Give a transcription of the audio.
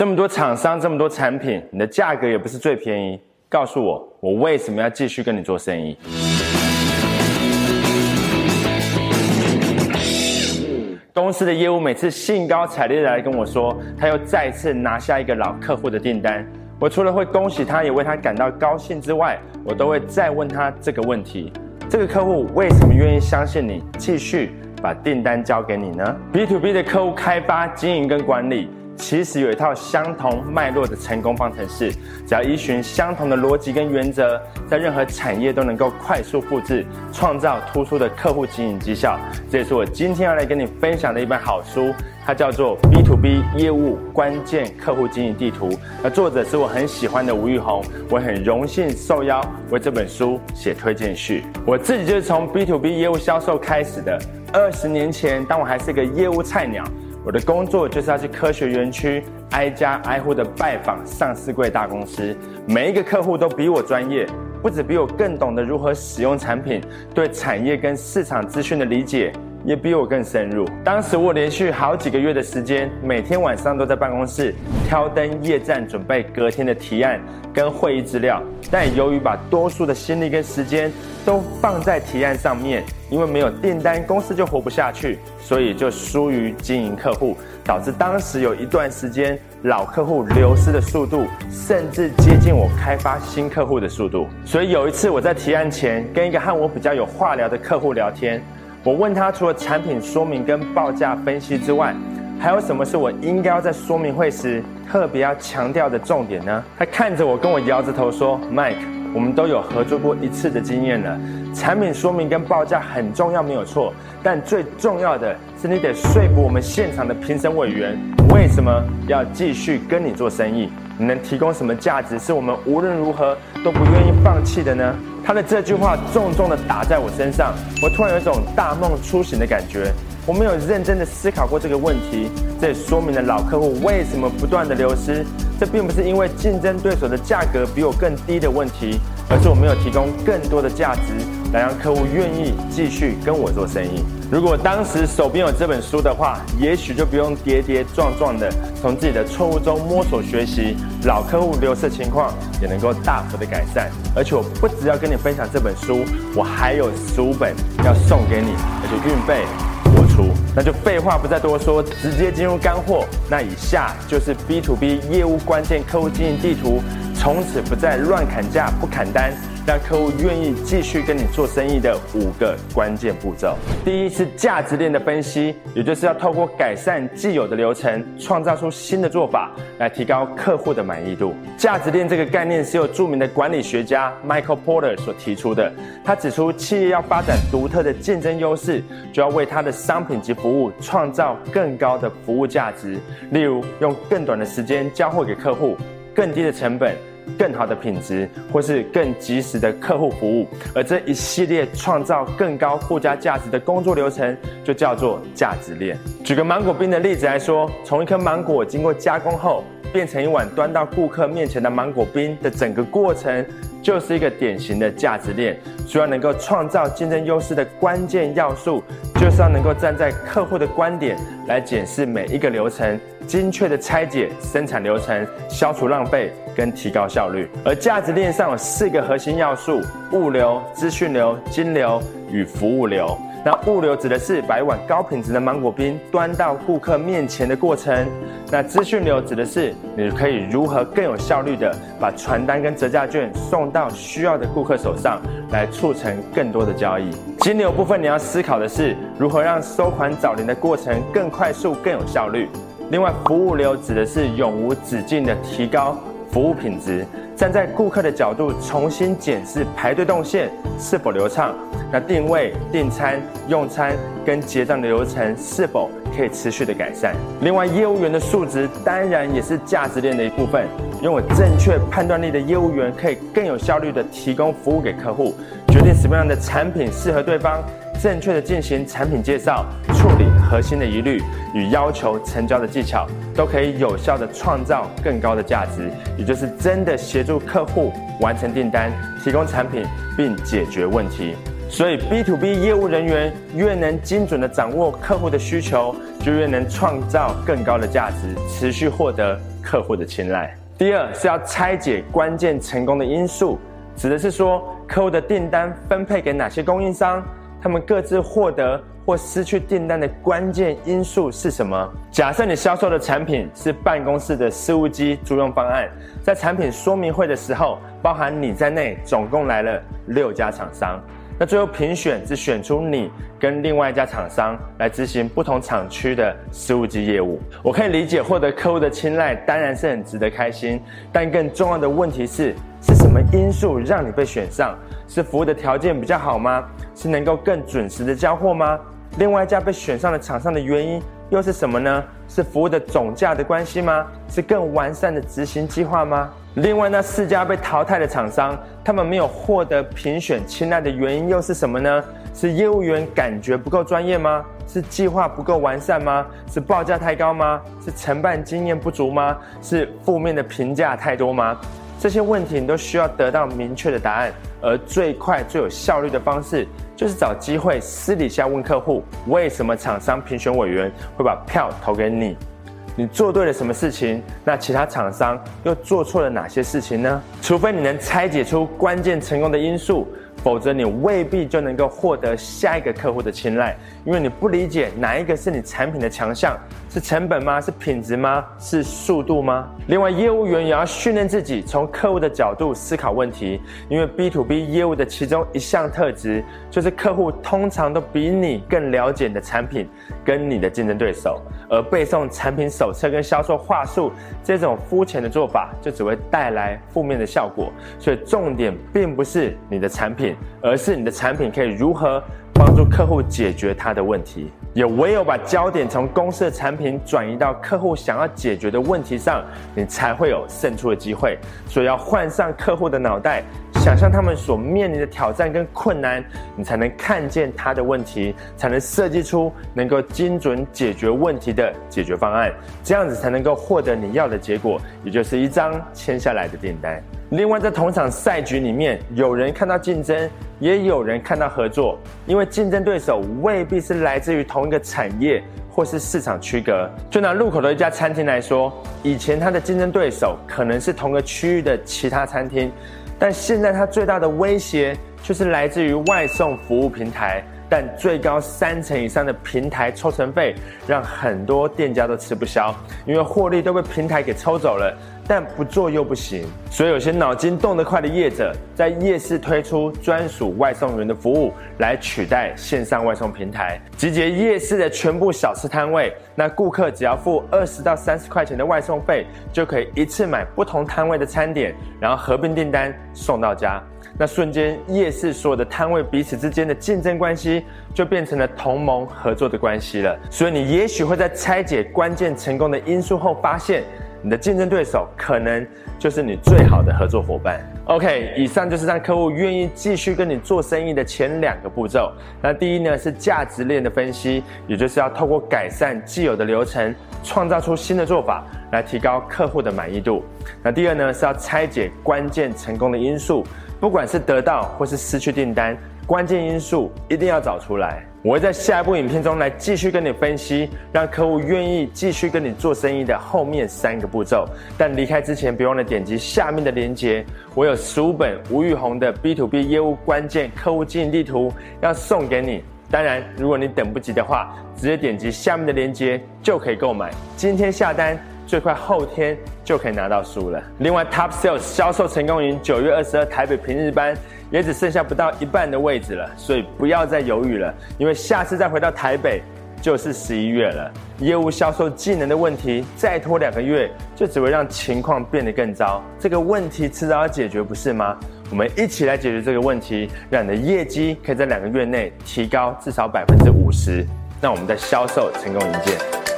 这么多厂商，这么多产品，你的价格也不是最便宜。告诉我，我为什么要继续跟你做生意？公司的业务每次兴高采烈的来跟我说，他又再次拿下一个老客户的订单。我除了会恭喜他，也为他感到高兴之外，我都会再问他这个问题：这个客户为什么愿意相信你，继续把订单交给你呢？B to B 的客户开发、经营跟管理。其实有一套相同脉络的成功方程式，只要依循相同的逻辑跟原则，在任何产业都能够快速复制，创造突出的客户经营绩效。这也是我今天要来跟你分享的一本好书，它叫做《B to B 业务关键客户经营地图》。那作者是我很喜欢的吴玉红，我很荣幸受邀为这本书写推荐序。我自己就是从 B to B 业务销售开始的。二十年前，当我还是个业务菜鸟。我的工作就是要去科学园区挨家挨户的拜访上市柜大公司，每一个客户都比我专业，不止比我更懂得如何使用产品，对产业跟市场资讯的理解。也比我更深入。当时我连续好几个月的时间，每天晚上都在办公室挑灯夜战，准备隔天的提案跟会议资料。但由于把多数的心力跟时间都放在提案上面，因为没有订单，公司就活不下去，所以就疏于经营客户，导致当时有一段时间老客户流失的速度，甚至接近我开发新客户的速度。所以有一次我在提案前跟一个和我比较有话聊的客户聊天，我问他除了产品说明跟报价分析之外，还有什么是我应该要在说明会时特别要强调的重点呢？他看着我，跟我摇着头说：“Mike。”我们都有合作过一次的经验了，产品说明跟报价很重要，没有错。但最重要的是，你得说服我们现场的评审委员，为什么要继续跟你做生意？你能提供什么价值，是我们无论如何都不愿意放弃的呢？他的这句话重重的打在我身上，我突然有一种大梦初醒的感觉。我没有认真的思考过这个问题，这也说明了老客户为什么不断的流失。这并不是因为竞争对手的价格比我更低的问题，而是我没有提供更多的价值，来让客户愿意继续跟我做生意。如果当时手边有这本书的话，也许就不用跌跌撞撞的从自己的错误中摸索学习，老客户流失情况也能够大幅的改善。而且我不只要跟你分享这本书，我还有十五本要送给你，而且运费我出。那就废话不再多说，直接进入干货。那以下就是 B to B 业务关键客户经营地图，从此不再乱砍价、不砍单。让客户愿意继续跟你做生意的五个关键步骤。第一是价值链的分析，也就是要透过改善既有的流程，创造出新的做法，来提高客户的满意度。价值链这个概念是由著名的管理学家 Michael Porter 所提出的。他指出，企业要发展独特的竞争优势，就要为他的商品及服务创造更高的服务价值。例如，用更短的时间交货给客户，更低的成本。更好的品质，或是更及时的客户服务，而这一系列创造更高附加价值的工作流程，就叫做价值链。举个芒果冰的例子来说，从一颗芒果经过加工后，变成一碗端到顾客面前的芒果冰的整个过程，就是一个典型的价值链。需要能够创造竞争优势的关键要素，就是要能够站在客户的观点来检视每一个流程，精确的拆解生产流程，消除浪费跟提高效率。而价值链上有四个核心要素：物流、资讯流、金流与服务流。那物流指的是把一碗高品质的芒果冰端到顾客面前的过程。那资讯流指的是你可以如何更有效率的把传单跟折价券送到需要的顾客手上，来促成更多的交易。金流部分你要思考的是如何让收款找零的过程更快速、更有效率。另外，服务流指的是永无止境的提高服务品质。站在顾客的角度，重新检视排队动线是否流畅，那定位、订餐、用餐跟结账的流程是否可以持续的改善。另外，业务员的素质当然也是价值链的一部分。拥有正确判断力的业务员，可以更有效率的提供服务给客户，决定什么样的产品适合对方。正确的进行产品介绍，处理核心的疑虑与要求成交的技巧，都可以有效的创造更高的价值，也就是真的协助客户完成订单，提供产品并解决问题。所以 B to B 业务人员越能精准的掌握客户的需求，就越能创造更高的价值，持续获得客户的青睐。第二是要拆解关键成功的因素，指的是说客户的订单分配给哪些供应商，他们各自获得或失去订单的关键因素是什么。假设你销售的产品是办公室的事务机租用方案，在产品说明会的时候，包含你在内，总共来了六家厂商。那最后评选只选出你跟另外一家厂商来执行不同厂区的事务机业务。我可以理解获得客户的青睐当然是很值得开心，但更重要的问题是，是什么因素让你被选上？是服务的条件比较好吗？是能够更准时的交货吗？另外一家被选上的厂商的原因又是什么呢？是服务的总价的关系吗？是更完善的执行计划吗？另外，那四家被淘汰的厂商，他们没有获得评选青睐的原因又是什么呢？是业务员感觉不够专业吗？是计划不够完善吗？是报价太高吗？是承办经验不足吗？是负面的评价太多吗？这些问题你都需要得到明确的答案，而最快最有效率的方式，就是找机会私底下问客户，为什么厂商评选委员会把票投给你？你做对了什么事情？那其他厂商又做错了哪些事情呢？除非你能拆解出关键成功的因素。否则，你未必就能够获得下一个客户的青睐，因为你不理解哪一个是你产品的强项，是成本吗？是品质吗？是速度吗？另外，业务员也要训练自己从客户的角度思考问题，因为 B to B 业务的其中一项特质就是客户通常都比你更了解你的产品跟你的竞争对手，而背诵产品手册跟销售话术这种肤浅的做法，就只会带来负面的效果。所以，重点并不是你的产品。而是你的产品可以如何帮助客户解决他的问题？也唯有把焦点从公司的产品转移到客户想要解决的问题上，你才会有胜出的机会。所以要换上客户的脑袋，想象他们所面临的挑战跟困难，你才能看见他的问题，才能设计出能够精准解决问题的解决方案。这样子才能够获得你要的结果，也就是一张签下来的订单。另外，在同场赛局里面，有人看到竞争，也有人看到合作，因为竞争对手未必是来自于同一个产业或是市场区隔。就拿路口的一家餐厅来说，以前它的竞争对手可能是同个区域的其他餐厅，但现在它最大的威胁却是来自于外送服务平台。但最高三成以上的平台抽成费，让很多店家都吃不消，因为获利都被平台给抽走了。但不做又不行，所以有些脑筋动得快的业者，在夜市推出专属外送员的服务，来取代线上外送平台，集结夜市的全部小吃摊位。那顾客只要付二十到三十块钱的外送费，就可以一次买不同摊位的餐点，然后合并订单送到家。那瞬间，夜市所有的摊位彼此之间的竞争关系，就变成了同盟合作的关系了。所以你也许会在拆解关键成功的因素后，发现你的竞争对手可能就是你最好的合作伙伴。OK，以上就是让客户愿意继续跟你做生意的前两个步骤。那第一呢是价值链的分析，也就是要透过改善既有的流程，创造出新的做法，来提高客户的满意度。那第二呢是要拆解关键成功的因素。不管是得到或是失去订单，关键因素一定要找出来。我会在下一部影片中来继续跟你分析，让客户愿意继续跟你做生意的后面三个步骤。但离开之前，别忘了点击下面的链接，我有十五本吴玉红的 B to B 业务关键客户经营地图要送给你。当然，如果你等不及的话，直接点击下面的链接就可以购买。今天下单。最快后天就可以拿到书了。另外，Top Sales 销售成功营九月二十二台北平日班也只剩下不到一半的位置了，所以不要再犹豫了，因为下次再回到台北就是十一月了。业务销售技能的问题再拖两个月，就只会让情况变得更糟。这个问题迟早要解决，不是吗？我们一起来解决这个问题，让你的业绩可以在两个月内提高至少百分之五十。那我们在销售成功营见。